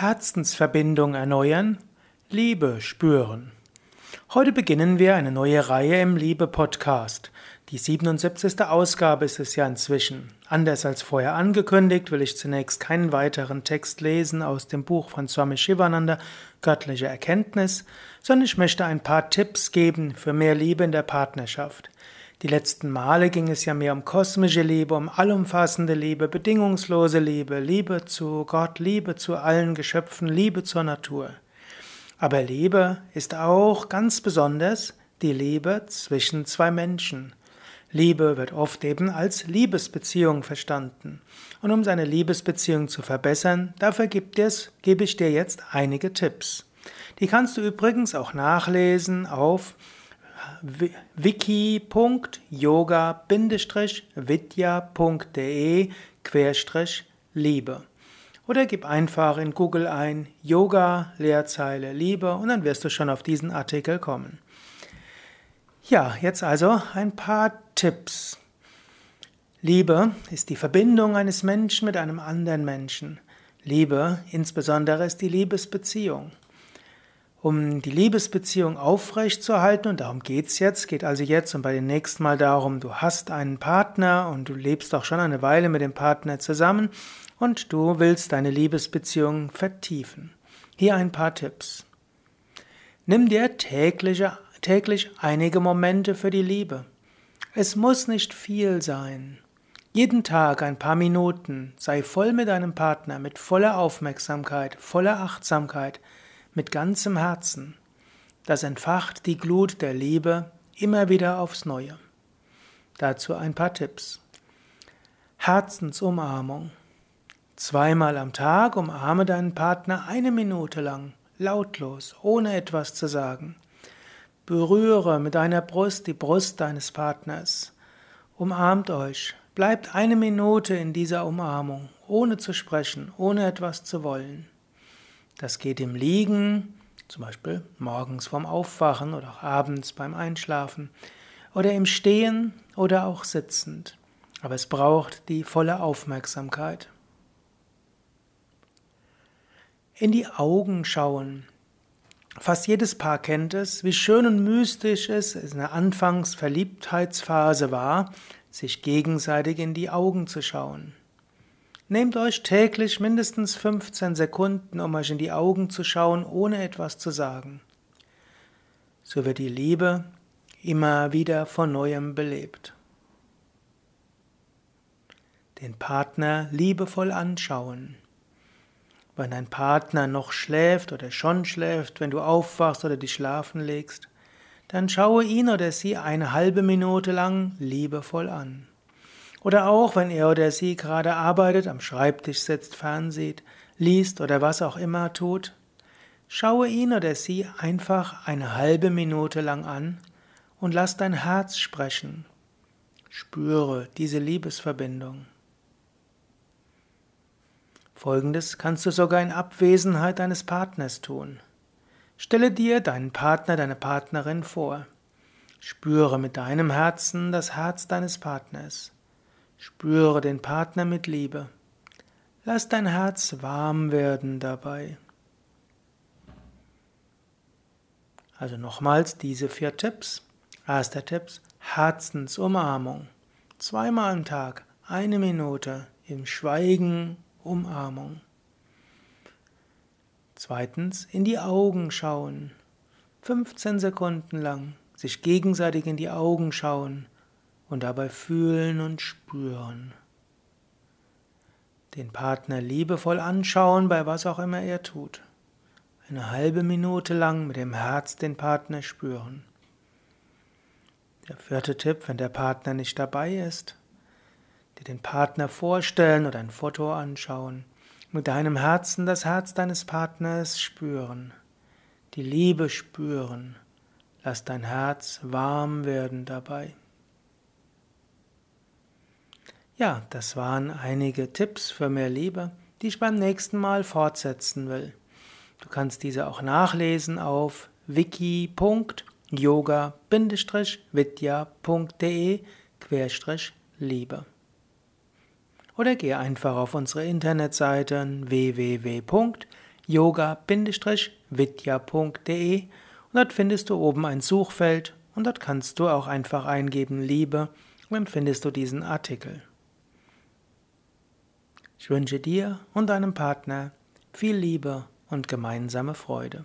Herzensverbindung erneuern, Liebe spüren. Heute beginnen wir eine neue Reihe im Liebe-Podcast. Die 77. Ausgabe ist es ja inzwischen. Anders als vorher angekündigt, will ich zunächst keinen weiteren Text lesen aus dem Buch von Swami Shivananda, Göttliche Erkenntnis, sondern ich möchte ein paar Tipps geben für mehr Liebe in der Partnerschaft. Die letzten Male ging es ja mehr um kosmische Liebe, um allumfassende Liebe, bedingungslose Liebe, Liebe zu Gott, Liebe zu allen Geschöpfen, Liebe zur Natur. Aber Liebe ist auch ganz besonders die Liebe zwischen zwei Menschen. Liebe wird oft eben als Liebesbeziehung verstanden. Und um seine Liebesbeziehung zu verbessern, dafür gibt es, gebe ich dir jetzt einige Tipps. Die kannst du übrigens auch nachlesen auf wiki.yoga-vidya.de Liebe. Oder gib einfach in Google ein Yoga Leerzeile Liebe und dann wirst du schon auf diesen Artikel kommen. Ja, jetzt also ein paar Tipps. Liebe ist die Verbindung eines Menschen mit einem anderen Menschen. Liebe insbesondere ist die Liebesbeziehung um die Liebesbeziehung aufrechtzuerhalten, und darum geht's jetzt, geht also jetzt und bei dem nächsten Mal darum, du hast einen Partner und du lebst auch schon eine Weile mit dem Partner zusammen und du willst deine Liebesbeziehung vertiefen. Hier ein paar Tipps. Nimm dir täglich, täglich einige Momente für die Liebe. Es muss nicht viel sein. Jeden Tag ein paar Minuten, sei voll mit deinem Partner, mit voller Aufmerksamkeit, voller Achtsamkeit, mit ganzem Herzen. Das entfacht die Glut der Liebe immer wieder aufs Neue. Dazu ein paar Tipps. Herzensumarmung. Zweimal am Tag umarme deinen Partner eine Minute lang, lautlos, ohne etwas zu sagen. Berühre mit deiner Brust die Brust deines Partners. Umarmt euch. Bleibt eine Minute in dieser Umarmung, ohne zu sprechen, ohne etwas zu wollen. Das geht im Liegen, zum Beispiel morgens vorm Aufwachen oder auch abends beim Einschlafen, oder im Stehen oder auch sitzend. Aber es braucht die volle Aufmerksamkeit. In die Augen schauen. Fast jedes Paar kennt es, wie schön und mystisch es in der Anfangsverliebtheitsphase war, sich gegenseitig in die Augen zu schauen. Nehmt euch täglich mindestens 15 Sekunden, um euch in die Augen zu schauen, ohne etwas zu sagen. So wird die Liebe immer wieder von neuem belebt. Den Partner liebevoll anschauen. Wenn dein Partner noch schläft oder schon schläft, wenn du aufwachst oder dich schlafen legst, dann schaue ihn oder sie eine halbe Minute lang liebevoll an. Oder auch, wenn er oder sie gerade arbeitet, am Schreibtisch sitzt, fernsieht, liest oder was auch immer tut, schaue ihn oder sie einfach eine halbe Minute lang an und lass dein Herz sprechen. Spüre diese Liebesverbindung. Folgendes kannst du sogar in Abwesenheit deines Partners tun. Stelle dir deinen Partner, deine Partnerin vor. Spüre mit deinem Herzen das Herz deines Partners. Spüre den Partner mit Liebe. Lass dein Herz warm werden dabei. Also nochmals diese vier Tipps. Erster Tipp, Herzensumarmung. Zweimal am Tag, eine Minute im Schweigen Umarmung. Zweitens, in die Augen schauen. 15 Sekunden lang sich gegenseitig in die Augen schauen und dabei fühlen und spüren. Den Partner liebevoll anschauen, bei was auch immer er tut. Eine halbe Minute lang mit dem Herz den Partner spüren. Der vierte Tipp, wenn der Partner nicht dabei ist, dir den Partner vorstellen oder ein Foto anschauen, mit deinem Herzen das Herz deines Partners spüren, die Liebe spüren, lass dein Herz warm werden dabei. Ja, das waren einige Tipps für mehr Liebe, die ich beim nächsten Mal fortsetzen will. Du kannst diese auch nachlesen auf wiki.yoga-vidya.de Liebe. Oder geh einfach auf unsere Internetseite www.yoga-vidya.de yoga-vidya.de und dort findest du oben ein Suchfeld und dort kannst du auch einfach eingeben Liebe und dann findest du diesen Artikel. Ich wünsche dir und deinem Partner viel Liebe und gemeinsame Freude.